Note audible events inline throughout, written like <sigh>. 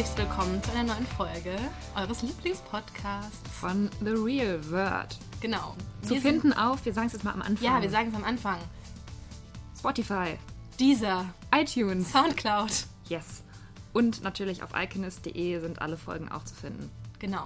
Hallo und herzlich willkommen zu einer neuen Folge eures Lieblingspodcasts. Von The Real Word. Genau. Zu Wir finden auf, wir sagen es jetzt mal am Anfang. Sind, ja, wir sagen es am Anfang. Spotify, Dieser iTunes. Soundcloud. Yes. Und natürlich auf iconist.de sind alle Folgen auch zu finden. Genau.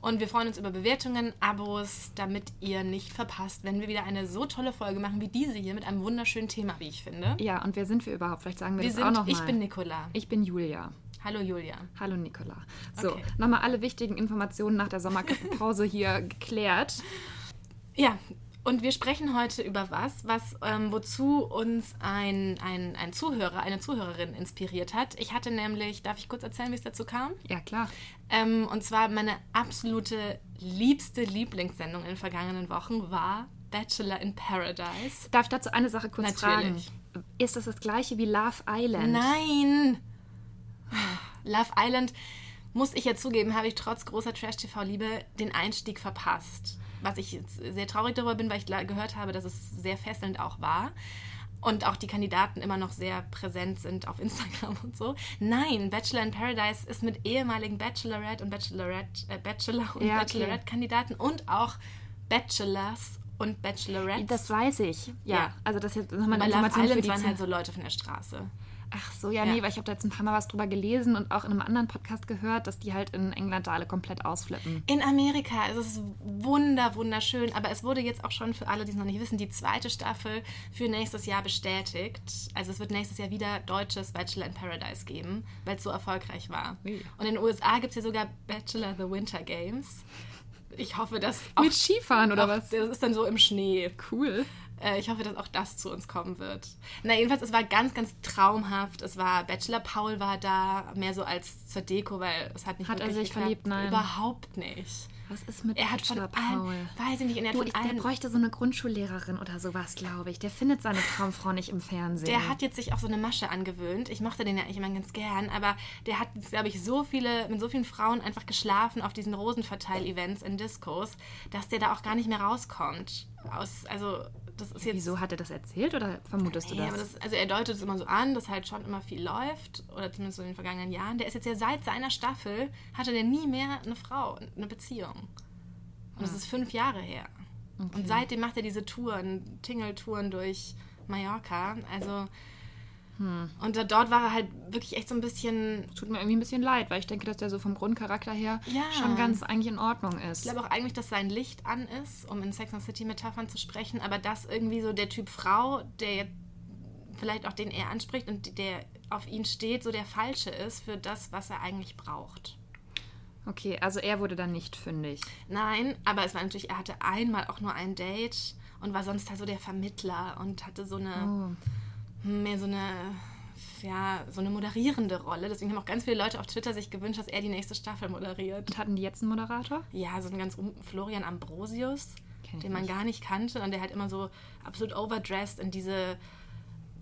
Und wir freuen uns über Bewertungen, Abos, damit ihr nicht verpasst, wenn wir wieder eine so tolle Folge machen wie diese hier mit einem wunderschönen Thema, wie ich finde. Ja, und wer sind wir überhaupt? Vielleicht sagen wir, Wir das sind, auch noch mal. ich bin Nicola. ich bin Julia. Hallo Julia. Hallo Nicola. So, Okay. nochmal alle wichtigen Informationen nach der Sommerpause hier <laughs> geklärt. Ja, und wir sprechen heute über was, was ähm, wozu uns ein, ein, ein Zuhörer, eine Zuhörerin inspiriert hat. Ich hatte nämlich, darf ich kurz erzählen, wie es dazu kam? Ja, klar. Ähm, und zwar meine absolute liebste Lieblingssendung in den vergangenen Wochen war Bachelor in Paradise. Darf ich dazu eine Sache kurz Natürlich. fragen? Ist das das gleiche wie Love Island? Nein! Love Island, muss ich ja zugeben, habe ich trotz großer Trash-TV-Liebe den Einstieg verpasst. Was ich jetzt sehr traurig darüber bin, weil ich gehört habe, dass es sehr fesselnd auch war. Und auch die Kandidaten immer noch sehr präsent sind auf <laughs> Instagram und so. Nein, Bachelor in Paradise ist mit ehemaligen Bachelorette und Bachelorette, äh, Bachelor und Ja, okay. Bachelorette-Kandidaten und auch Bachelors und Bachelorettes. Das weiß ich. Ja, Ja. also das ist jetzt nochmal Bei eine Love Information für Island die waren halt so Leute von der Straße. Ach so, ja, Ja. nee, weil ich habe da jetzt ein paar Mal was drüber gelesen und auch in einem anderen Podcast gehört, dass die halt in England da alle komplett ausflippen. In Amerika ist es wunder, wunderschön, aber es wurde jetzt auch schon für alle, die es noch nicht wissen, die zweite Staffel für nächstes Jahr bestätigt. Also es wird nächstes Jahr wieder deutsches Bachelor in Paradise geben, weil es so erfolgreich war. Ui. Und in den USA gibt es ja sogar Bachelor the Winter Games. Ich hoffe, dass auch, Mit Skifahren oder auch, was? Das ist dann so im Schnee. Cool. Äh, ich hoffe, dass auch das zu uns kommen wird. Na, jedenfalls, es war ganz, ganz traumhaft. Es war Bachelor Paul war da, mehr so als zur Deko, weil es hat nicht Hat er sich geklappt. verliebt? Nein. Überhaupt nicht. Was ist mit Er hat von Bachelor allen, Paul? weiß ich nicht, und er Du, von ich, der allen, bräuchte so eine Grundschullehrerin oder sowas, glaube ich. Der findet seine Traumfrau nicht im Fernsehen. der hat jetzt sich auch so eine Masche angewöhnt. Ich mochte den ja eigentlich immer ganz gern, aber der hat, glaube ich, so viele, mit so vielen Frauen einfach geschlafen auf diesen Rosenverteil-Events in Discos, dass der da auch gar nicht mehr rauskommt. Aus, also, das ist jetzt. Wieso hat er das erzählt oder vermutest du Nee, das? aber das, also er deutet es immer so an, dass halt schon immer viel läuft, oder zumindest so in den vergangenen Jahren. Der ist jetzt ja seit seiner Staffel, hatte der nie mehr eine Frau, eine Beziehung. Und das ist fünf Jahre her. Und seitdem macht er diese Touren, Tingeltouren durch Mallorca. Also, und da, dort war er halt wirklich echt so ein bisschen Tut mir irgendwie ein bisschen leid, weil ich denke, dass der so vom Grundcharakter her Ja. schon ganz eigentlich in Ordnung ist. Ich glaube auch eigentlich, dass sein Licht an ist, um in Sex and City Metaphern zu sprechen, aber dass irgendwie so der Typ Frau, der jetzt vielleicht auch den er anspricht und der auf ihn steht, so der falsche ist für das, was er eigentlich braucht. okay, also er wurde dann nicht fündig. Nein, aber es war natürlich, er hatte einmal auch nur ein Date und war sonst halt so der Vermittler und hatte so eine, Oh. Mehr so eine, ja, so eine moderierende Rolle. Deswegen haben auch ganz viele Leute auf Twitter sich gewünscht, dass er die nächste Staffel moderiert. Und hatten die jetzt einen Moderator? Ja, so ein ganz um Florian Ambrosius, den man nicht. gar nicht kannte und der halt immer so absolut overdressed in diese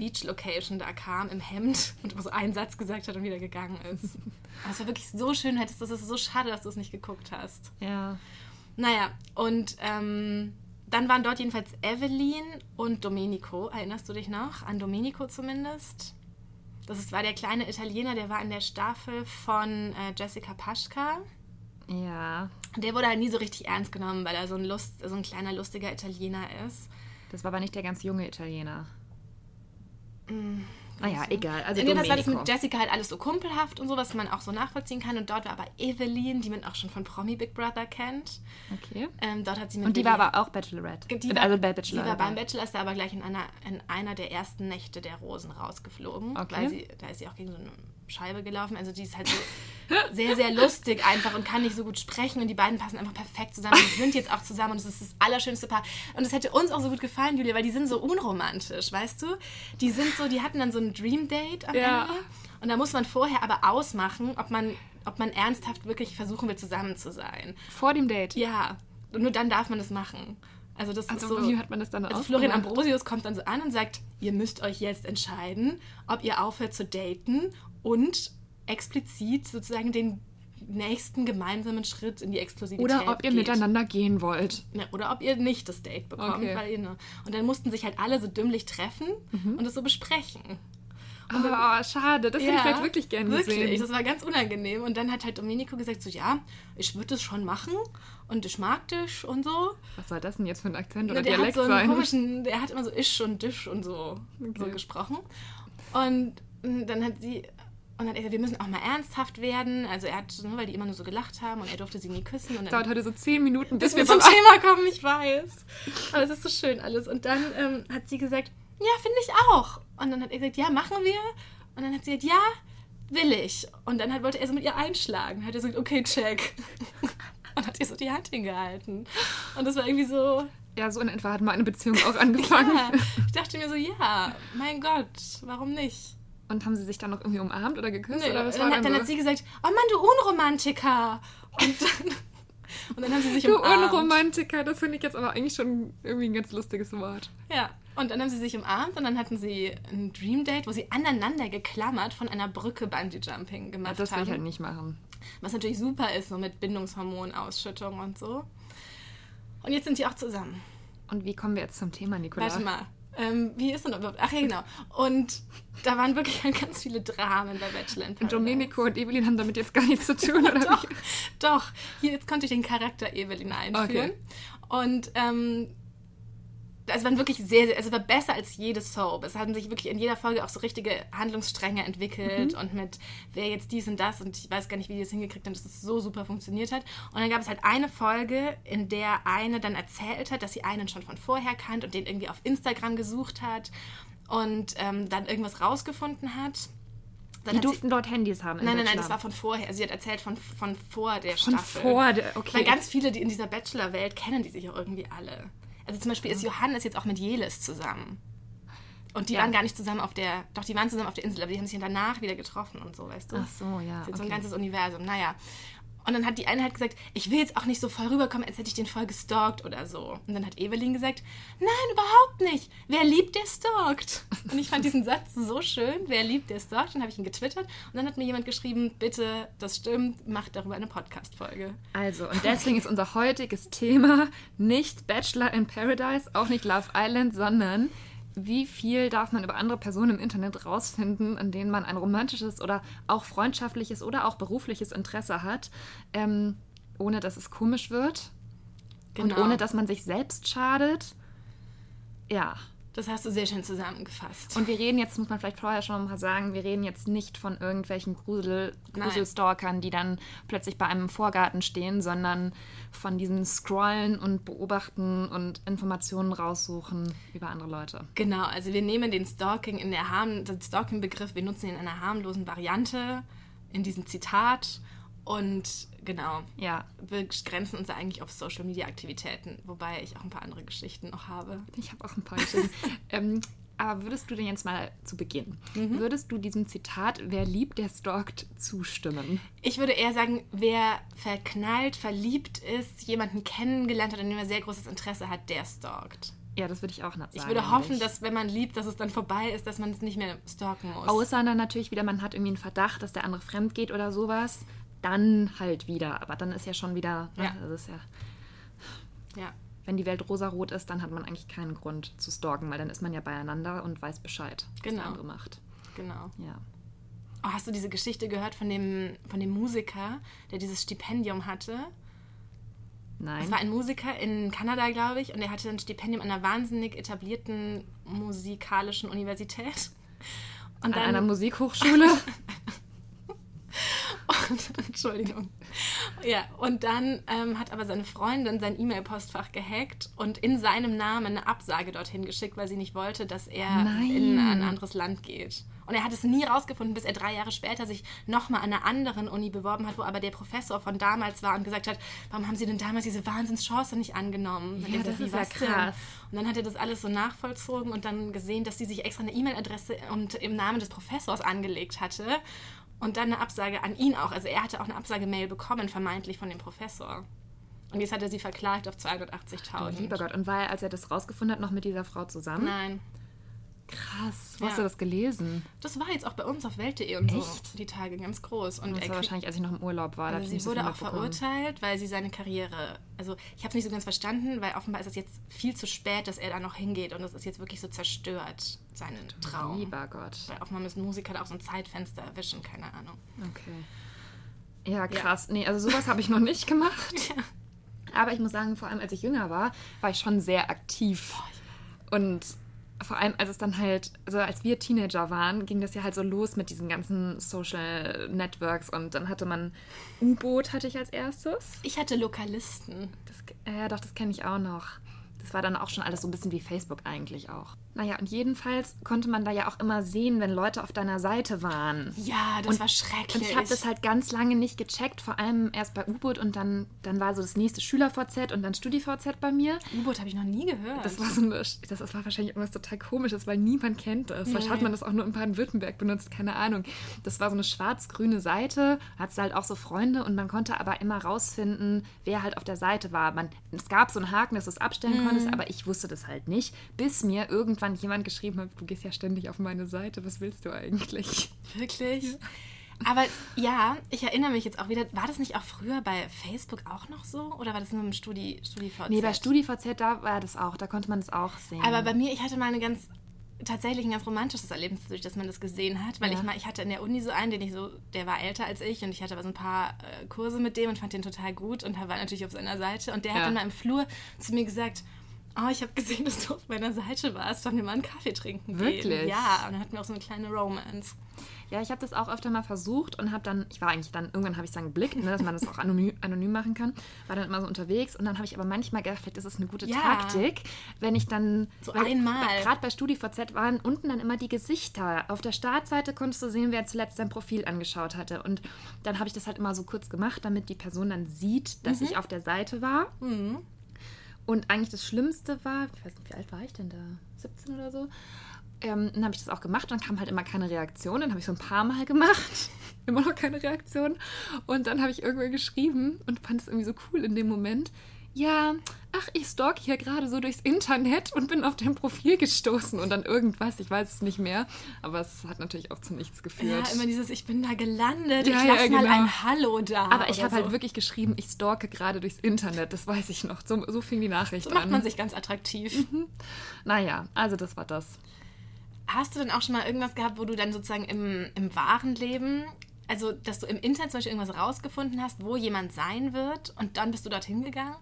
Beach-Location da kam im Hemd und immer so einen Satz gesagt hat und wieder gegangen ist. <laughs> Aber es war wirklich so schön, hättest das ist so schade, dass du es nicht geguckt hast. Ja. Naja, und ähm, dann waren dort jedenfalls Evelyn und Domenico. Erinnerst du dich noch? An Domenico zumindest? Das war der kleine Italiener, der war in der Staffel von äh, Jessica Paschka. Ja. Der wurde halt nie so richtig ernst genommen, weil er so ein, Lust, so ein kleiner, lustiger Italiener ist. Das war aber nicht der ganz junge Italiener. Mm, Naja, egal. Also in jedenfalls war das mit Jessica halt alles so kumpelhaft und so, was man auch so nachvollziehen kann. Und dort war aber Evelyn, die man auch schon von Promi Big Brother kennt. Okay. Ähm, dort hat sie mit Und die Lilly- war aber auch Bachelorette. Die war, also bei Bachelor. die war beim. Bachelor, ist aber gleich in einer, in einer der ersten Nächte der Rosen rausgeflogen. Okay. Weil sie, da ist sie auch gegen so eine Scheibe gelaufen. Also die ist halt so <laughs> sehr, sehr lustig einfach und kann nicht so gut sprechen. Und die beiden passen einfach perfekt zusammen. Die sind jetzt auch zusammen und es ist das allerschönste Paar. Und es hätte uns auch so gut gefallen, Julia, weil die sind so unromantisch, weißt du? Die sind so, die hatten dann so ein Dream Date am Ja. Ende. Und da muss man vorher aber ausmachen, ob man, ob man ernsthaft wirklich versuchen will, zusammen zu sein. Vor dem Date. Ja, und nur dann darf man das machen. Also das Also ist so. wie hat man das dann Also Florian? Ambrosius kommt dann so an und sagt, ihr müsst euch jetzt entscheiden, ob ihr aufhört zu daten und explizit sozusagen den nächsten gemeinsamen Schritt in die Exklusivität Oder ob ihr geht. miteinander gehen wollt. Ja, oder ob ihr nicht das Date bekommt. Okay. Weil ne- und dann mussten sich halt alle so dümmlich treffen Mhm. und das so besprechen. Oh, dann, schade, das ja, hätte ich vielleicht wirklich gerne wirklich, gesehen. das war ganz unangenehm. Und dann hat halt Domenico gesagt, so ja, ich würde es schon machen und ich mag dich und so. Was soll das denn jetzt für ein Akzent oder der Dialekt hat so sein? Komischen, der hat immer so ich und dich und so, okay. so gesprochen. Und dann hat sie und dann hat er gesagt, wir müssen auch mal ernsthaft werden. Also er hat, nur weil die immer nur so gelacht haben und er durfte sie nie küssen. Und dauert heute so zehn Minuten, bis, bis wir zum Thema kommen, ich weiß. Aber es ist so schön alles. Und dann ähm, hat sie gesagt, ja, finde ich auch. Und dann hat er gesagt, ja, machen wir. Und dann hat sie gesagt, ja, will ich. Und dann hat, wollte er so mit ihr einschlagen. Hat er gesagt, okay, check. <laughs> und hat ihr so die Hand hingehalten. Und das war irgendwie so. Ja, so in etwa hat meine Beziehung auch angefangen. <laughs> ja, ich dachte mir so, ja, mein Gott, warum nicht? Und haben sie sich dann noch irgendwie umarmt oder geküsst? Nee, oder was dann, war dann, dann, so? hat sie gesagt, oh Mann, du Unromantiker. Und dann, <laughs> und dann haben sie sich du umarmt. Unromantiker, das finde ich jetzt aber eigentlich schon irgendwie ein ganz lustiges Wort. Ja, und dann haben sie sich umarmt und dann hatten sie ein Dream Date, wo sie aneinander geklammert von einer Brücke Bungee Jumping gemacht das will haben. ich halt nicht machen. Was natürlich super ist, so mit Bindungshormonausschüttung und so. Und jetzt sind die auch zusammen. Und wie kommen wir jetzt zum Thema, Nicola? Warte mal. Ähm, wie ist denn überhaupt? Ach ja, genau. Und da waren wirklich <laughs> ganz viele Dramen bei Bachelor in Und Paradise. Domenico und Evelyn haben damit jetzt gar nichts zu tun, oder? <laughs> doch, wie? doch. Hier, jetzt konnte ich den Charakter Evelyn einführen. Okay. Und ähm, es waren wirklich sehr, sehr, also war besser als jede Soap. Es haben sich wirklich in jeder Folge auch so richtige Handlungsstränge entwickelt und mit wer jetzt dies und das und ich weiß gar nicht, wie die das hingekriegt haben, dass es so super funktioniert hat. Und dann gab es halt eine Folge, in der eine dann erzählt hat, dass sie einen schon von vorher kannt und den irgendwie auf Instagram gesucht hat und ähm, dann irgendwas rausgefunden hat. Dann Die hat sie- durften dort Handys haben. Nein, nein, nein, das war von vorher. Also sie hat erzählt von, von vor der Von Staffel. vor der- okay. Weil ganz viele, die in dieser Bachelor-Welt kennen die sich auch irgendwie alle. Also zum Beispiel ist Johannes jetzt auch mit Jelis zusammen. Und die Ja. waren gar nicht zusammen auf der, doch die waren zusammen auf der Insel, aber die haben sich danach wieder getroffen und so, weißt du? Ach so, ja. Das ist jetzt so ein okay. ganzes Universum, naja. Und dann hat die eine halt gesagt, ich will jetzt auch nicht so voll rüberkommen, als hätte ich den voll gestalkt oder so. Und dann hat Evelyn gesagt, nein, überhaupt nicht. Wer liebt, der stalkt. Und ich fand diesen Satz so schön, wer liebt, der stalkt. Dann habe ich ihn getwittert und dann hat mir jemand geschrieben, bitte, das stimmt, macht darüber eine Podcast-Folge. Also, und deswegen ist unser heutiges Thema nicht Bachelor in Paradise, auch nicht Love Island, sondern wie viel darf man über andere Personen im Internet rausfinden, in denen man ein romantisches oder auch freundschaftliches oder auch berufliches Interesse hat, ähm, ohne dass es komisch wird und Genau. ohne dass man sich selbst schadet. Ja. Das hast du sehr schön zusammengefasst. Und wir reden jetzt, muss man vielleicht vorher schon mal sagen, wir reden jetzt nicht von irgendwelchen Grusel. Gruselstalkern, die dann plötzlich bei einem Vorgarten stehen, sondern von diesem Scrollen und Beobachten und Informationen raussuchen über andere Leute. Genau, also wir nehmen den Stalking in der harm den Stalking-Begriff, wir nutzen ihn in einer harmlosen Variante, in diesem Zitat und genau, Ja, begrenzen uns eigentlich auf Social-Media-Aktivitäten, wobei ich auch ein paar andere Geschichten noch habe. ich habe auch ein paar Geschichten. <laughs> ähm, aber würdest du denn jetzt mal zu Beginn, würdest du diesem Zitat, wer liebt, der stalkt, zustimmen? Ich würde eher sagen, wer verknallt, verliebt ist, jemanden kennengelernt hat, an dem er sehr großes Interesse hat, der stalkt. Ja, das würde ich auch sagen. Ich würde hoffen, dass wenn man liebt, dass es dann vorbei ist, dass man es nicht mehr stalken muss. Außer dann natürlich wieder, man hat irgendwie einen Verdacht, dass der andere fremd geht oder sowas. Dann halt wieder. Aber dann ist ja schon wieder. Ne, Ja. Das ist ja, ja. wenn die Welt rosarot ist, dann hat man eigentlich keinen Grund zu stalken, weil dann ist man ja beieinander und weiß Bescheid, was Genau. der andere macht. Genau. Ja. Oh, hast du diese Geschichte gehört von dem, von dem Musiker, der dieses Stipendium hatte? Nein. Es war ein Musiker in Kanada, glaube ich, und er hatte ein Stipendium an einer wahnsinnig etablierten musikalischen Universität. Und An einer Musikhochschule. <laughs> Und, Entschuldigung. <laughs> Ja, und dann ähm, hat aber seine Freundin sein E-Mail-Postfach gehackt und in seinem Namen eine Absage dorthin geschickt, weil sie nicht wollte, dass er Nein. in ein anderes Land geht. Und er hat es nie rausgefunden, bis er drei Jahre später sich nochmal an einer anderen Uni beworben hat, wo aber der Professor von damals war und gesagt hat, warum haben Sie denn damals diese Wahnsinnschance nicht angenommen? Ja, das ist ja krass. Und dann hat er das alles so nachvollzogen und dann gesehen, dass sie sich extra eine E-Mail-Adresse und im Namen des Professors angelegt hatte. Und dann eine Absage an ihn auch. Also er hatte auch eine Absagemail bekommen, vermeintlich von dem Professor. Und jetzt hat er sie verklagt auf 280.000. Oh, lieber Gott. Und war er, als er das rausgefunden hat, noch mit dieser Frau zusammen? Nein. Krass. Wo Ja. hast du das gelesen? Das war jetzt auch bei uns auf Welt.de und so Echt? die Tage ganz groß. Und Das war wahrscheinlich, als ich noch im Urlaub war. Also sie so wurde auch verurteilt, weil sie seine Karriere, also ich habe es nicht so ganz verstanden, weil offenbar ist es jetzt viel zu spät, dass er da noch hingeht und das ist jetzt wirklich so zerstört, seinen Traum. Lieber Gott. Weil offenbar müssen Musiker da auch so ein Zeitfenster erwischen, keine Ahnung. Okay. Ja, krass. Nee, also sowas habe ich noch nicht gemacht. <laughs> Aber ich muss sagen, vor allem als ich jünger war, war ich schon sehr aktiv. Und vor allem, als es dann halt, also als wir Teenager waren, ging das ja halt so los mit diesen ganzen Social Networks und dann hatte man U-Boot hatte ich als erstes. Ich hatte Lokalisten. Das, ja, doch, das kenne ich auch noch. Das war dann auch schon alles so ein bisschen wie Facebook eigentlich auch. Naja, und jedenfalls konnte man da ja auch immer sehen, wenn Leute auf deiner Seite waren. Ja, das Und- war schrecklich. Und ich habe das halt ganz lange nicht gecheckt, vor allem erst bei U-Boot und dann, dann war so das nächste Schüler-VZ und dann Studi-VZ bei mir. U-Boot habe ich noch nie gehört. Das war so eine, das, das war wahrscheinlich irgendwas total komisches, weil niemand kennt das. Vielleicht hat man das auch nur in Baden-Württemberg benutzt, keine Ahnung. Das war so eine schwarz-grüne Seite, hat halt auch so Freunde und man konnte aber immer rausfinden, wer halt auf der Seite war. Man, es gab so einen Haken, dass du es abstellen konntest, aber ich wusste das halt nicht, bis mir irgendwann jemand geschrieben hat, du gehst ja ständig auf meine Seite, was willst du eigentlich? Wirklich? Aber ja, ich erinnere mich jetzt auch wieder, war das nicht auch früher bei Facebook auch noch so? Oder war das nur im Studi, StudiVZ? Nee, bei StudiVZ, da war das auch, da konnte man das auch sehen. Aber bei mir, ich hatte mal eine ganz, tatsächlich ein ganz romantisches Erlebnis, durch das man das gesehen hat. Weil Ja. ich mal, ich hatte in der Uni so einen, den ich so, der war älter als ich und ich hatte aber so ein paar äh, Kurse mit dem und fand den total gut und war natürlich auf seiner Seite. Und der hat Ja. dann mal im Flur zu mir gesagt, Oh, ich habe gesehen, <laughs> dass du auf meiner Seite warst. Sollen wir mal einen Kaffee trinken gehen? Wirklich? Ja, und dann hatten wir auch so eine kleine Romance. Ja, ich habe das auch öfter mal versucht und habe dann, ich war eigentlich dann, irgendwann habe ich dann geblickt, ne, dass man das auch anonym, <laughs> anonym machen kann, war dann immer so unterwegs und dann habe ich aber manchmal gedacht, vielleicht ist es eine gute Ja. Taktik, wenn ich dann, So einmal. gerade bei StudiVZ waren unten dann immer die Gesichter. Auf der Startseite konntest du sehen, wer zuletzt dein Profil angeschaut hatte und dann habe ich das halt immer so kurz gemacht, damit die Person dann sieht, dass ich auf der Seite war. Und eigentlich das Schlimmste war, ich weiß nicht, wie alt war ich denn da? 17 oder so? Ähm, dann habe ich das auch gemacht, dann kam halt immer keine Reaktion. Dann habe ich so ein paar Mal gemacht, <laughs> immer noch keine Reaktion. Und dann habe ich irgendwann geschrieben und fand es irgendwie so cool in dem Moment. Ja, ach, ich stalk hier gerade so durchs Internet und bin auf dein Profil gestoßen und dann irgendwas, ich weiß es nicht mehr. Aber es hat natürlich auch zu nichts geführt. Ja, immer dieses, ich bin da gelandet, Ja, ich ja, lass mal genau. ein Hallo da. aber ich habe so. halt wirklich geschrieben, ich stalke gerade durchs Internet, das weiß ich noch. So, so fing die Nachricht So an. macht man sich ganz attraktiv. Naja, also das war das. Hast du denn auch schon mal irgendwas gehabt, wo du dann sozusagen im, im wahren Leben, also dass du im Internet zum Beispiel irgendwas rausgefunden hast, wo jemand sein wird und dann bist du dorthin gegangen?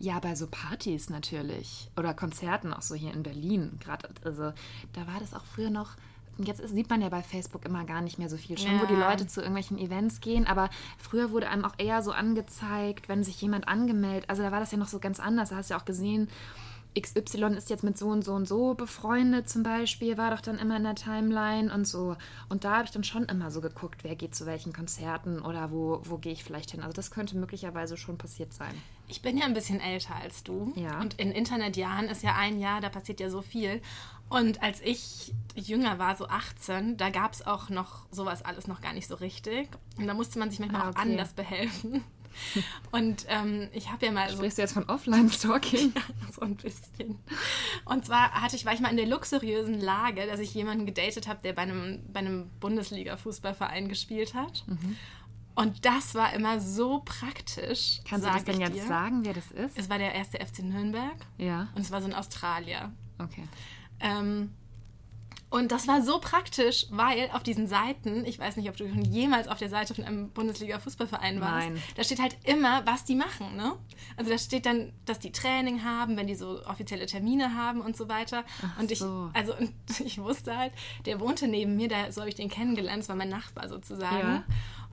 Ja, bei so Partys natürlich. Oder Konzerten, auch so hier in Berlin. Gerade, also da war das auch früher noch. Jetzt sieht man ja bei Facebook immer gar nicht mehr so viel. Schon, wo die Ja. Leute zu irgendwelchen Events gehen. Aber früher wurde einem auch eher so angezeigt, wenn sich jemand angemeldet. Also da war das ja noch so ganz anders. Da hast du ja auch gesehen, XY ist jetzt mit so und so und so befreundet zum Beispiel, war doch dann immer in der Timeline und so. Und da habe ich dann schon immer so geguckt, wer geht zu welchen Konzerten oder wo, wo gehe ich vielleicht hin. Also das könnte möglicherweise schon passiert sein. Ich bin ja ein bisschen älter als du. Ja. Und in Internetjahren ist ja ein Jahr, da passiert ja so viel. Und als ich jünger war, so 18, da gab es auch noch sowas alles noch gar nicht so richtig. Und da musste man sich manchmal Ah, auch okay. anders behelfen. <laughs> Und ähm, ich habe ja mal so Sprichst du jetzt von Offline-Stalking? <laughs> so ein bisschen. Und zwar hatte ich, war ich mal in der luxuriösen Lage, dass ich jemanden gedatet habe, der bei einem, bei einem Bundesliga-Fußballverein gespielt hat. Und das war immer so praktisch. Kannst du das denn jetzt dir. sagen, wer das ist? Es war der erste FC Nürnberg Ja, und es war so ein Australier. okay. Ähm, und das war so praktisch, weil auf diesen Seiten, ich weiß nicht, ob du schon jemals auf der Seite von einem Bundesliga-Fußballverein warst, Nein. da steht halt immer, was die machen. Ne? Also da steht dann, dass die Training haben, wenn die so offizielle Termine haben und so weiter. und ich, so. also und <laughs> ich wusste halt, der wohnte neben mir, da so habe ich den kennengelernt, das war mein Nachbar sozusagen.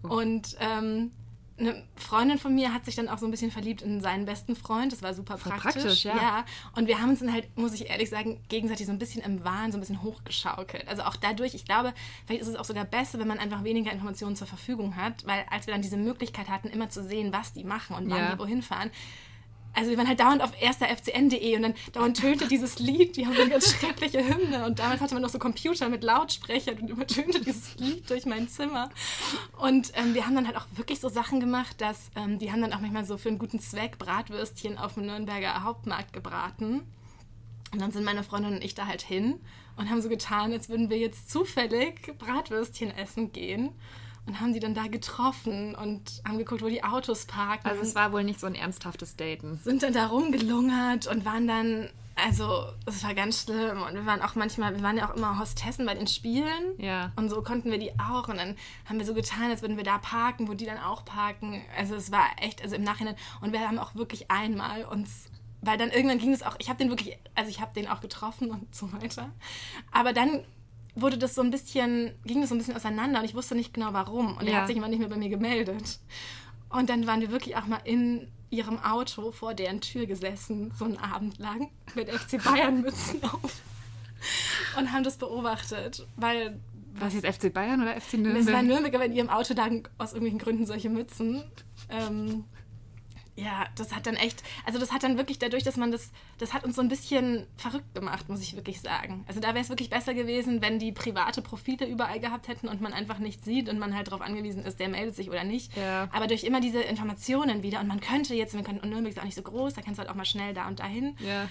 Ja. Und ähm, eine Freundin von mir hat sich dann auch so ein bisschen verliebt in seinen besten Freund. Das war super Voll praktisch. praktisch, ja. Und wir haben uns dann halt, muss ich ehrlich sagen, gegenseitig so ein bisschen im Wahn, so ein bisschen hochgeschaukelt. Also auch dadurch, ich glaube, vielleicht ist es auch sogar besser, wenn man einfach weniger Informationen zur Verfügung hat, weil als wir dann diese Möglichkeit hatten, immer zu sehen, was die machen und wann Ja. die wohin fahren, also wir waren halt dauernd auf ersterfcn.de und dann dauernd tönte dieses Lied, die haben so eine ganz schreckliche Hymne und damals hatte man noch so Computer mit Lautsprechern und übertönte dieses Lied durch mein Zimmer. Und ähm, wir haben dann halt auch wirklich so Sachen gemacht, dass ähm, die haben dann auch manchmal so für einen guten Zweck Bratwürstchen auf dem Nürnberger Hauptmarkt gebraten. Und dann sind meine Freundin und ich da halt hin und haben so getan, als würden wir jetzt zufällig Bratwürstchen essen gehen. Und haben die dann da getroffen und haben geguckt, wo die Autos parken. Also es war wohl nicht so ein ernsthaftes Daten. Sind dann da rumgelungert und waren dann, also es war ganz schlimm. Und wir waren auch manchmal, wir waren ja auch immer Hostessen bei den Spielen. Ja. Und so konnten wir die auch. Und dann haben wir so getan, als würden wir da parken, wo die dann auch parken. Also es war echt, also im Nachhinein. Und wir haben auch wirklich einmal uns weil dann irgendwann ging es auch, ich habe den wirklich, also ich habe den auch getroffen und so weiter. Aber dann wurde das so ein bisschen, ging das so ein bisschen auseinander und ich wusste nicht genau warum. Und er Ja. hat sich immer nicht mehr bei mir gemeldet. Und dann waren wir wirklich auch mal in ihrem Auto vor deren Tür gesessen, so einen Abend lang, mit FC Bayern-Mützen auf. Und haben das beobachtet, weil War es jetzt FC Bayern oder FC es war Nürnberg? Nürnberg, aber in ihrem Auto lagen aus irgendwelchen Gründen solche Mützen. Ähm, ja, das hat dann echt, also das hat dann wirklich dadurch, dass man das, das hat uns so ein bisschen verrückt gemacht, muss ich wirklich sagen. Also da wäre es wirklich besser gewesen, wenn die private Profile überall gehabt hätten und man einfach nichts sieht und man halt darauf angewiesen ist, der meldet sich oder nicht. Ja. Aber durch immer diese Informationen wieder und man könnte jetzt, wir können, und Nürnberg ist auch nicht so groß, da kannst du halt auch mal schnell da und dahin. Ja.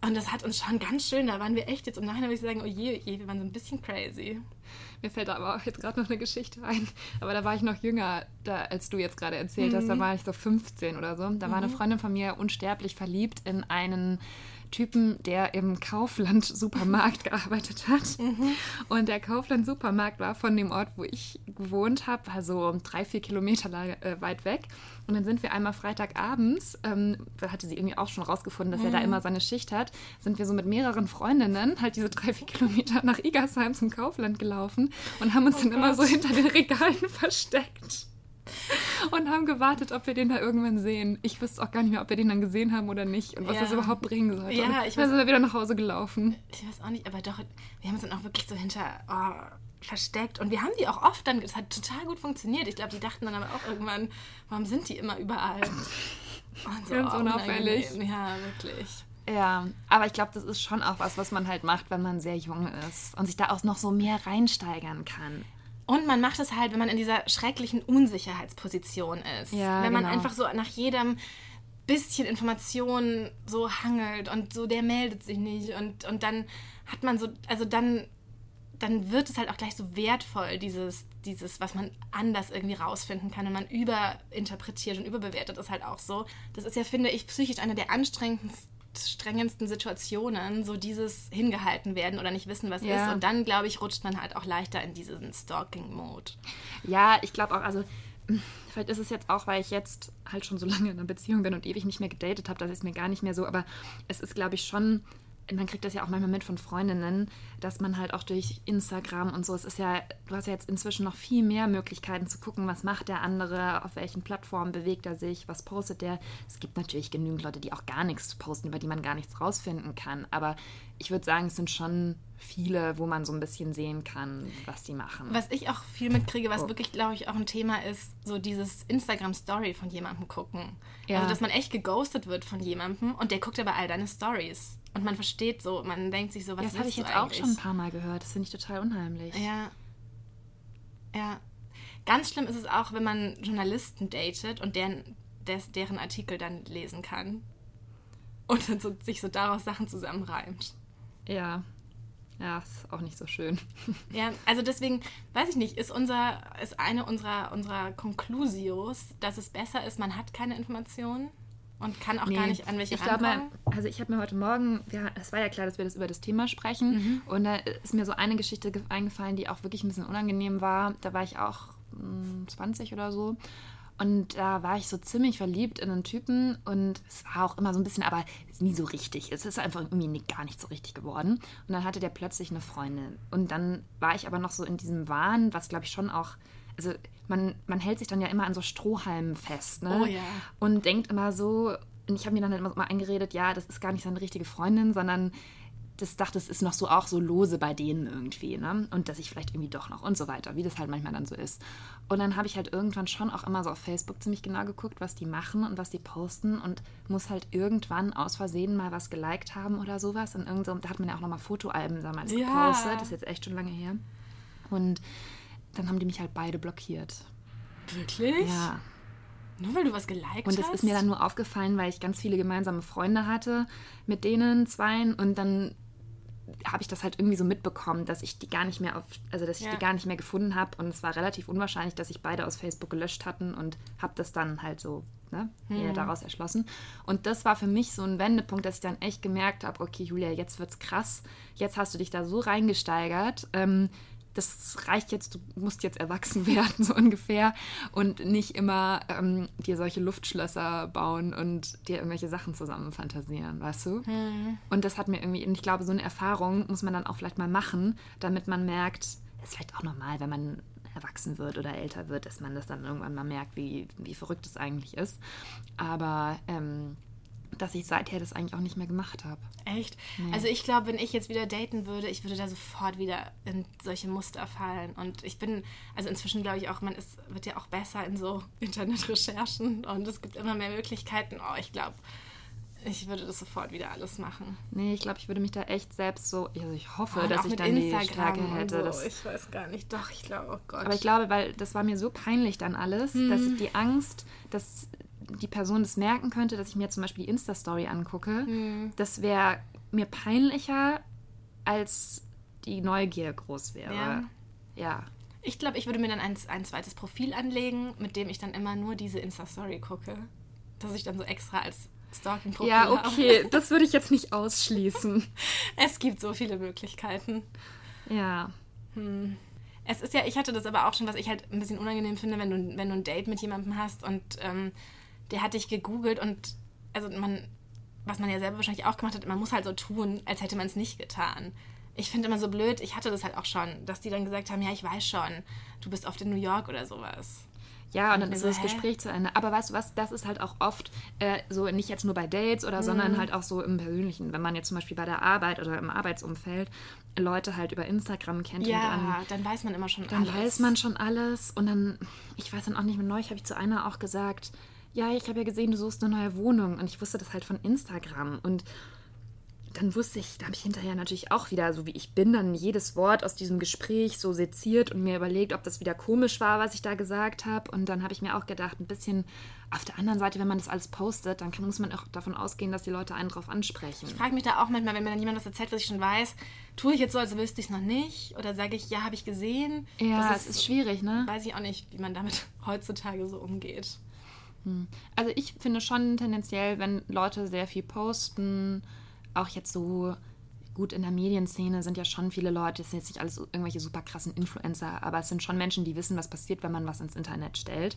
Und das hat uns schon ganz schön, da waren wir echt jetzt im Nachhinein, würde ich sagen, oh je, oh je, wir waren so ein bisschen crazy. Mir fällt aber auch jetzt gerade noch eine Geschichte ein. Aber da war ich noch jünger, da, als du jetzt gerade erzählt hast. Da war ich so 15 oder so. Da war eine Freundin von mir unsterblich verliebt in einen Typen, der im Kaufland-Supermarkt <laughs> gearbeitet hat. Und der Kaufland-Supermarkt war von dem Ort, wo ich gewohnt habe, also drei, vier Kilometer la- äh, weit weg. Und dann sind wir einmal Freitagabends, ähm, da hatte sie irgendwie auch schon rausgefunden, dass er da immer seine Schicht hat, sind wir so mit mehreren Freundinnen halt diese drei, vier Kilometer nach Igersheim zum Kaufland gelaufen und haben uns dann immer so hinter den Regalen <laughs> versteckt. Und haben gewartet, ob wir den da irgendwann sehen. Ich wüsste auch gar nicht mehr, ob wir den dann gesehen haben oder nicht und was Ja. das überhaupt bringen sollte. Ja, ich dann weiß- sind wir wieder nach Hause gelaufen. Ich weiß auch nicht, aber doch, wir haben uns dann auch wirklich so hinter oh, versteckt. Und wir haben die auch oft dann, das hat total gut funktioniert. Ich glaube, die dachten dann aber auch irgendwann, warum sind die immer überall? Und Ganz oh, unauffällig. unangenehm. Ja, wirklich. Ja, aber ich glaube, das ist schon auch was, was man halt macht, wenn man sehr jung ist und sich da auch noch so mehr reinsteigern kann. Und man macht es halt, wenn man in dieser schrecklichen Unsicherheitsposition ist. Ja, wenn man genau. einfach so nach jedem bisschen Information so hangelt und so, der meldet sich nicht. Und, und dann hat man so, also dann, dann wird es halt auch gleich so wertvoll, dieses, dieses, was man anders irgendwie rausfinden kann. Und man überinterpretiert und überbewertet ist halt auch so. Das ist ja, finde ich, psychisch eine der anstrengendsten strengendsten Situationen, so dieses hingehalten werden oder nicht wissen, was Ja. ist. Und dann, glaube ich, rutscht man halt auch leichter in diesen Stalking-Mode. Ja, ich glaube auch, also mh, vielleicht ist es jetzt auch, weil ich jetzt halt schon so lange in einer Beziehung bin und ewig nicht mehr gedatet habe, das ist mir gar nicht mehr so, aber es ist, glaube ich, schon, man kriegt das ja auch manchmal mit von Freundinnen, dass man halt auch durch Instagram und so, es ist ja, du hast ja jetzt inzwischen noch viel mehr Möglichkeiten zu gucken, was macht der andere, auf welchen Plattformen bewegt er sich, was postet der. Es gibt natürlich genügend Leute, die auch gar nichts posten, über die man gar nichts rausfinden kann, aber ich würde sagen, es sind schon viele, wo man so ein bisschen sehen kann, was die machen. Was ich auch viel mitkriege, was Oh. wirklich, glaube ich, auch ein Thema ist, so dieses Instagram-Story von jemandem gucken. Ja. Also, dass man echt geghostet wird von jemandem und der guckt aber all deine Stories. Und man versteht so, man denkt sich so, was Ja, das habe ich jetzt auch schon ein paar Mal gehört. Das finde ich total unheimlich. Ja. Ja. Ganz schlimm ist es auch, wenn man Journalisten datet und deren, des, deren Artikel dann lesen kann. Und dann so, sich so daraus Sachen zusammenreimt. Ja. Ja, ist auch nicht so schön. <laughs> Ja, also deswegen, weiß ich nicht, ist unser, ist eine unserer, unserer Conclusios, dass es besser ist, man hat keine Informationen und kann auch gar nicht an welche ich glaube, rankommen. also ich habe mir heute Morgen, ja, es war ja klar, dass wir das über das Thema sprechen. Mhm. Und da ist mir so eine Geschichte ge- eingefallen, die auch wirklich ein bisschen unangenehm war. Da war ich auch mh, 20 oder so. Und da war ich so ziemlich verliebt in einen Typen und es war auch immer so ein bisschen, aber nie so richtig. Es ist einfach irgendwie gar nicht so richtig geworden. Und dann hatte der plötzlich eine Freundin. Und dann war ich aber noch so in diesem Wahn, was glaube ich schon auch, also man, man hält sich dann ja immer an so Strohhalmen fest, ne? Oh ja. Und denkt immer so, und ich habe mir dann halt immer mal eingeredet, ja, das ist gar nicht seine richtige Freundin, sondern das dachte, es ist noch so auch so lose bei denen irgendwie, ne? Und dass ich vielleicht irgendwie doch noch und so weiter, wie das halt manchmal dann so ist. Und dann habe ich halt irgendwann schon auch immer so auf Facebook ziemlich genau geguckt, was die machen und was die posten und muss halt irgendwann aus Versehen mal was geliked haben oder sowas. Und irgend so, da hat man ja auch nochmal Fotoalben damals Ja. gepostet, das ist jetzt echt schon lange her. Und dann haben die mich halt beide blockiert. Wirklich? Ja. Nur weil du was geliked Und das hast? ist mir dann nur aufgefallen, weil ich ganz viele gemeinsame Freunde hatte mit denen zweien und dann habe ich das halt irgendwie so mitbekommen, dass ich die gar nicht mehr auf, also dass ich Ja. die gar nicht mehr gefunden habe und es war relativ unwahrscheinlich, dass sich beide aus Facebook gelöscht hatten und habe das dann halt so ne, eher daraus erschlossen. Und das war für mich so ein Wendepunkt, dass ich dann echt gemerkt habe, okay Julia, jetzt wird's krass, jetzt hast du dich da so reingesteigert. Ähm, das reicht jetzt, du musst jetzt erwachsen <laughs> werden, so ungefähr. Und nicht immer ähm, dir solche Luftschlösser bauen und dir irgendwelche Sachen zusammen fantasieren, weißt du? Und das hat mir irgendwie, und ich glaube, so eine Erfahrung muss man dann auch vielleicht mal machen, damit man merkt, ist vielleicht auch normal, wenn man erwachsen wird oder älter wird, dass man das dann irgendwann mal merkt, wie, wie verrückt es eigentlich ist. Aber ähm, dass ich seither das eigentlich auch nicht mehr gemacht habe. Echt? Also ich glaube, wenn ich jetzt wieder daten würde, ich würde da sofort wieder in solche Muster fallen. Und ich bin, also inzwischen glaube ich auch, man ist, wird ja auch besser in so <laughs> Internetrecherchen und es gibt immer mehr Möglichkeiten. Oh, ich glaube, ich würde das sofort wieder alles machen. Nee, ich glaube, ich würde mich da echt selbst so, also ich hoffe, Oh, dass ich dann die Instagram Stärke und hätte. So. dass- Ich weiß gar nicht. Doch, ich glaube, oh Gott. Aber ich glaube, weil das war mir so peinlich dann alles, dass Hm. ich die Angst, dass die Person das merken könnte, dass ich mir zum Beispiel die Insta-Story angucke, Hm. das wäre mir peinlicher, als die Neugier groß wäre. Ja. Ja. Ich glaube, ich würde mir dann ein, ein zweites Profil anlegen, mit dem ich dann immer nur diese Insta-Story gucke. Dass ich dann so extra als Stalking-Profil Ja, habe. okay, <laughs> das würde ich jetzt nicht ausschließen. Es gibt so viele Möglichkeiten. Ja. Es ist ja, ich hatte das aber auch schon, was ich halt ein bisschen unangenehm finde, wenn du, wenn du ein Date mit jemandem hast und ähm, der hat dich gegoogelt und also man, was man ja selber wahrscheinlich auch gemacht hat, man muss halt so tun, als hätte man es nicht getan. Ich finde immer so blöd, ich hatte das halt auch schon, dass die dann gesagt haben, ja, ich weiß schon, du bist oft in New York oder sowas. Ja, und dann ist so, das? Gespräch zu Ende. Aber weißt du was, das ist halt auch oft äh, so, nicht jetzt nur bei Dates oder, sondern Mhm. halt auch so im Persönlichen. Wenn man jetzt zum Beispiel bei der Arbeit oder im Arbeitsumfeld Leute halt über Instagram kennt und dann Ja, dann weiß man immer schon Dann alles. weiß man schon alles und dann, ich weiß dann auch nicht mehr, neulich habe ich zu einer auch gesagt, ja, ich habe ja gesehen, du suchst eine neue Wohnung und ich wusste das halt von Instagram und dann wusste ich, da habe ich hinterher natürlich auch wieder, so wie ich bin, dann jedes Wort aus diesem Gespräch so seziert und mir überlegt, ob das wieder komisch war, was ich da gesagt habe. Und dann habe ich mir auch gedacht, ein bisschen auf der anderen Seite, wenn man das alles postet, dann kann, muss man auch davon ausgehen, dass die Leute einen drauf ansprechen. Ich frage mich da auch manchmal, wenn mir dann jemand was erzählt, was ich schon weiß, tue ich jetzt so, als wüsste ich es noch nicht? Oder sage ich, ja, habe ich gesehen? Ja, Das es ist schwierig, ne? Weiß ich auch nicht, wie man damit <laughs> heutzutage so umgeht. Also ich finde schon tendenziell, wenn Leute sehr viel posten, auch jetzt so gut in der Medienszene sind ja schon viele Leute, das sind jetzt nicht alles irgendwelche super krassen Influencer, aber es sind schon Menschen, die wissen, was passiert, wenn man was ins Internet stellt.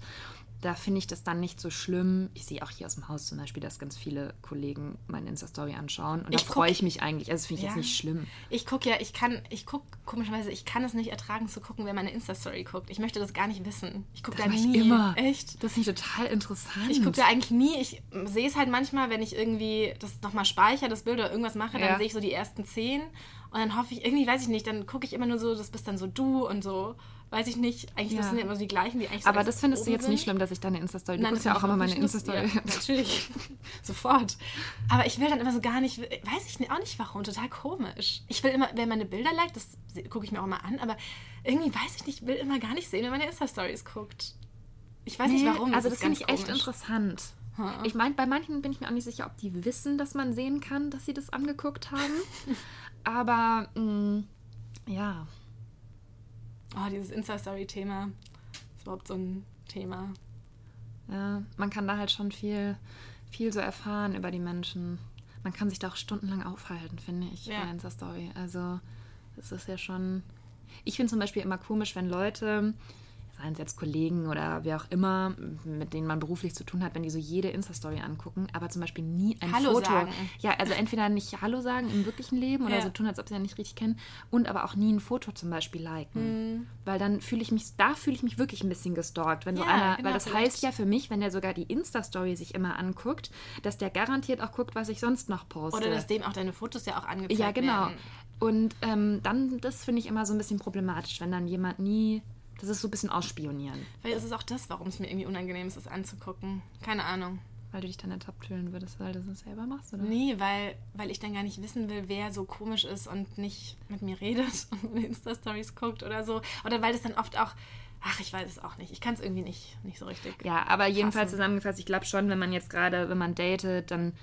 Da finde ich das dann nicht so schlimm. Ich sehe auch hier aus dem Haus zum Beispiel, dass ganz viele Kollegen meine Insta-Story anschauen. Und Ich da freue ich mich eigentlich. Also das finde ich Ja. jetzt nicht schlimm. Ich gucke ja, ich kann, ich gucke komischerweise, ich kann es nicht ertragen zu gucken, wer meine Insta-Story guckt. Ich möchte das gar nicht wissen. Ich gucke da mach ich nie. immer. Echt? Das finde ich total interessant. Ich gucke da eigentlich nie. Ich sehe es halt manchmal, wenn ich irgendwie das nochmal speichere, das Bild oder irgendwas mache, dann Ja. sehe ich so die ersten zehn. Und dann hoffe ich, irgendwie weiß ich nicht, dann gucke ich immer nur so, das bist dann so du und so. Weiß ich nicht. Eigentlich Ja. das sind ja immer so die gleichen, die eigentlich so aber das findest du jetzt nicht sind. schlimm, dass ich deine Insta-Story. Du Nein, guckst das ja auch immer meine nicht Insta-Story. Ja, natürlich. <laughs> Sofort. Aber ich will dann immer so gar nicht, weiß ich nicht- auch nicht warum, total komisch. Ich will immer, wer meine Bilder liked, das gucke ich mir auch mal an, aber irgendwie weiß ich nicht, will immer gar nicht sehen, wer meine Insta-Stories guckt. Ich weiß nicht Nee, warum. Also ist das finde ich ganz echt komisch. interessant. Hm. Ich meine, bei manchen bin ich mir auch nicht sicher, ob die wissen, dass man sehen kann, dass sie das angeguckt haben. <laughs> Aber mh, ja, Oh, dieses Insta-Story-Thema ist überhaupt so ein Thema. ja, man kann da halt schon viel, viel so erfahren über die Menschen. Man kann sich da auch stundenlang aufhalten, finde ich, Ja. bei Insta-Story. Also das ist ja schon... Ich finde zum Beispiel immer komisch, wenn Leute, seien es jetzt Kollegen oder wer auch immer, mit denen man beruflich zu tun hat, wenn die so jede Insta-Story angucken, aber zum Beispiel nie ein Hallo Foto. sagen. Ja, also entweder nicht Hallo sagen im wirklichen Leben oder Ja. so tun, als ob sie ja nicht richtig kennen und aber auch nie ein Foto zum Beispiel liken. Weil dann fühle ich mich, da fühle ich mich wirklich ein bisschen gestalkt. Wenn so Mhm. Ja, einer, genau, weil das vielleicht. heißt ja für mich, wenn der sogar die Insta-Story sich immer anguckt, dass der garantiert auch guckt, was ich sonst noch poste. Oder dass dem auch deine Fotos ja auch angezeigt Ja, genau. werden. Und ähm, dann, das finde ich immer so ein bisschen problematisch, wenn dann jemand nie, das ist so ein bisschen ausspionieren. Weil es ist auch das, warum es mir irgendwie unangenehm ist, es anzugucken. Keine Ahnung. Weil du dich dann ertappt fühlen würdest, weil du es selber machst, oder? Nee, weil, weil ich dann gar nicht wissen will, wer so komisch ist und nicht mit mir redet <laughs> und meine Insta-Stories guckt oder so. Oder weil das dann oft auch, ach, ich weiß es auch nicht. Ich kann es irgendwie nicht, nicht so richtig. Ja, aber jedenfalls fassen. zusammengefasst, ich glaube schon, wenn man jetzt gerade, wenn man datet, dann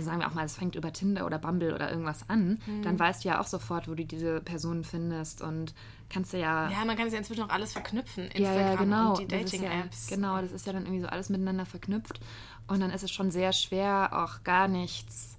sagen wir auch mal, es fängt über Tinder oder Bumble oder irgendwas an, Mhm. dann weißt du ja auch sofort, wo du diese Person findest und kannst du ja Ja, man kann es ja inzwischen auch alles verknüpfen. Ja, Instagram ja, genau. und die ist ja, Dating-Apps. genau, das ist ja dann irgendwie so alles miteinander verknüpft. Und dann ist es schon sehr schwer, auch gar nichts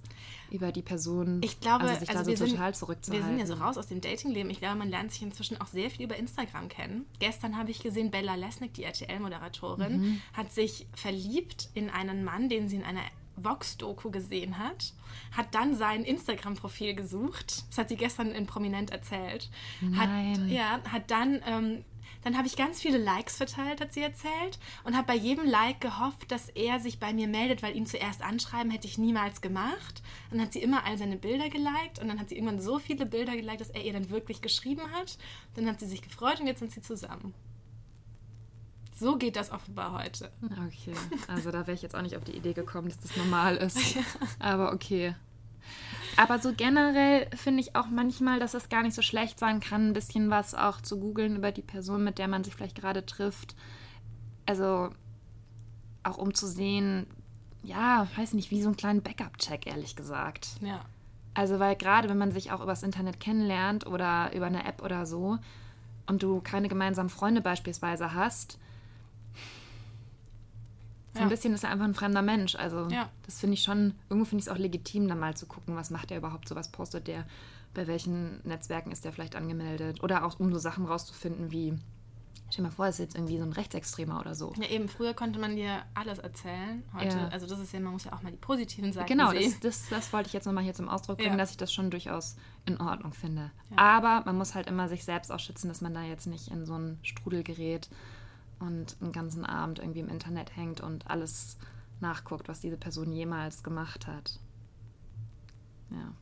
über die Person, Ich glaube, also sich also da wir so sind, total wir zurückzuhalten. sind ja so raus aus dem Datingleben. Ich glaube, man lernt sich inzwischen auch sehr viel über Instagram kennen. Gestern habe ich gesehen, Bella Lesnick, die RTL-Moderatorin, Mhm. hat sich verliebt in einen Mann, den sie in einer Vox-Doku gesehen hat, hat dann sein Instagram-Profil gesucht. Das hat sie gestern in Prominent erzählt. Hat, Nein. ja, hat dann, ähm, dann habe ich ganz viele Likes verteilt, hat sie erzählt, und habe bei jedem Like gehofft, dass er sich bei mir meldet, weil ihn zuerst anschreiben hätte ich niemals gemacht. Dann hat sie immer all seine Bilder geliked und dann hat sie irgendwann so viele Bilder geliked, dass er ihr dann wirklich geschrieben hat. Dann hat sie sich gefreut und jetzt sind sie zusammen. So geht das offenbar heute. Okay, also da wäre ich jetzt auch nicht auf die Idee gekommen, dass das normal ist. <laughs> Aber okay. Aber so generell finde ich auch manchmal, dass es gar nicht so schlecht sein kann, ein bisschen was auch zu googeln über die Person, mit der man sich vielleicht gerade trifft. Also auch um zu sehen, ja, weiß nicht, wie so einen kleinen Backup-Check, ehrlich gesagt. Ja. Also, weil gerade wenn man sich auch übers Internet kennenlernt oder über eine App oder so und du keine gemeinsamen Freunde beispielsweise hast, so Ja. ein bisschen ist er einfach ein fremder Mensch. Also, Ja. das finde ich schon, irgendwo finde ich es auch legitim, dann mal zu gucken, was macht er überhaupt, so was postet der, bei welchen Netzwerken ist der vielleicht angemeldet. Oder auch um so Sachen rauszufinden wie, stell dir mal vor, es ist jetzt irgendwie so ein Rechtsextremer oder so. Ja, eben, früher konnte man dir alles erzählen. Heute, Ja. also das ist ja, man muss ja auch mal die positiven Seiten Genau, sehen. das, das, das wollte ich jetzt nochmal hier zum Ausdruck bringen, dass ich das schon durchaus in Ordnung finde. Aber man muss halt immer sich selbst auch schützen, dass man da jetzt nicht in so einen Strudel gerät und einen ganzen Abend irgendwie im Internet hängt und alles nachguckt, was diese Person jemals gemacht hat. Ja.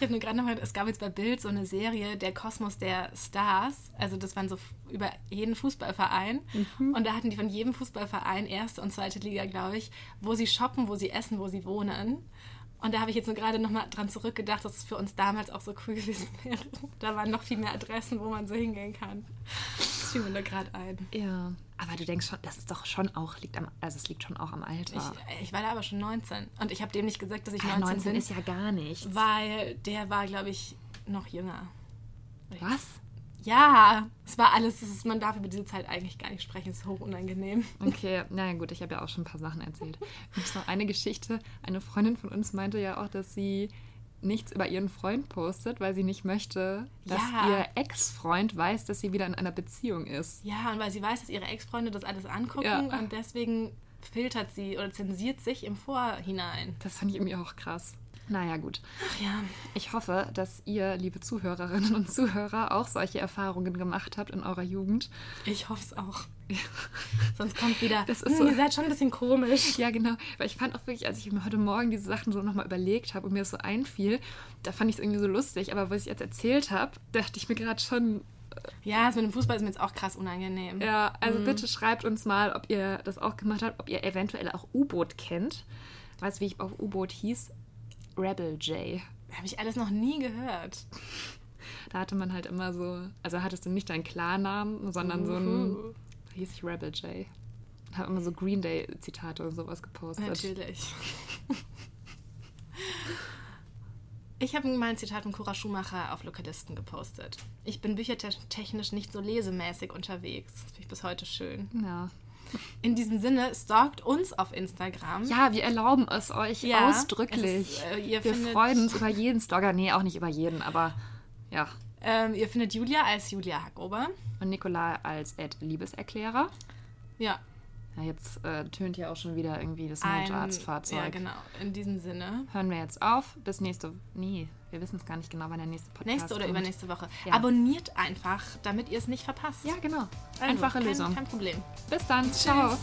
Ich habe nur gerade noch mal, es gab jetzt bei Bild so eine Serie, der Kosmos der Stars. Also das waren so über jeden Fußballverein. Und da hatten die von jedem Fußballverein erste und zweite Liga, glaube ich, wo sie shoppen, wo sie essen, wo sie wohnen. Und da habe ich jetzt nur gerade noch mal dran zurückgedacht, dass es für uns damals auch so cool gewesen <laughs> wäre. Da waren noch viel mehr Adressen, wo man so hingehen kann. Das fiel mir da gerade ein. Ja. Aber du denkst schon, das ist doch schon auch, liegt am, also es liegt schon auch am Alter. Ich, ich war da aber schon 19. Und ich habe dem nicht gesagt, dass ich Ah, 19, 19 bin, ist ja gar nichts. weil der war, glaube ich, noch jünger. Was? Ja, es war alles, es ist, man darf über diese Zeit eigentlich gar nicht sprechen, es ist hoch unangenehm. Okay, naja gut, ich habe ja auch schon ein paar Sachen erzählt. Und noch eine Geschichte. Eine Freundin von uns meinte ja auch, dass sie nichts über ihren Freund postet, weil sie nicht möchte, dass Ja. ihr Ex-Freund weiß, dass sie wieder in einer Beziehung ist. Ja, und weil sie weiß, dass ihre Ex-Freunde das alles angucken Ja. und deswegen filtert sie oder zensiert sich im Vorhinein. Das fand ich irgendwie auch krass. Naja, gut. Ach ja. Ich hoffe, dass ihr, liebe Zuhörerinnen und Zuhörer, auch solche Erfahrungen gemacht habt in eurer Jugend. Ich hoffe es auch. <laughs> Sonst kommt wieder, Das ist "Hm, so- ihr seid schon ein bisschen komisch. Ja, genau. Weil ich fand auch wirklich, als ich mir heute Morgen diese Sachen so nochmal überlegt habe und mir das so einfiel, da fand ich es irgendwie so lustig. Aber was ich jetzt erzählt habe, dachte ich mir gerade schon, Ja, das mit dem Fußball ist mir jetzt auch krass unangenehm. Ja, also bitte schreibt uns mal, ob ihr das auch gemacht habt, ob ihr eventuell auch U-Boot kennt. Weißt du, wie ich auf U-Boot hieß? Rebel J. Habe ich alles noch nie gehört. Da hatte man halt immer so, also hattest du nicht deinen Klarnamen, sondern so ein, Uhu. da hieß ich Rebel J. Habe immer so Green Day Zitate und sowas gepostet. Natürlich. Ich habe mal ein Zitat von Cora Schumacher auf Lokalisten gepostet. Ich bin büchertechnisch nicht so lesemäßig unterwegs. Das finde ich bis heute schön. Ja. In diesem Sinne, stalkt uns auf Instagram. ja, wir erlauben es euch Ja, ausdrücklich. es ist, äh, wir freuen uns über jeden Stalker. Nee, auch nicht über jeden, aber ja. Ähm, ihr findet Julia als Julia Hackober. Und Nikolai als Ed Liebeserklärer. Ja, Ja, jetzt äh, tönt ja auch schon wieder irgendwie das Notarztfahrzeug. Ja, genau. In diesem Sinne. hören wir jetzt auf. Bis nächste Nee, wir wissen es gar nicht genau, wann der nächste Podcast Nächste oder kommt. übernächste Woche. Ja. Abonniert einfach, damit ihr es nicht verpasst. Ja, genau. Also, Einfache kein, Lösung. Kein Problem. Bis dann. Ciao.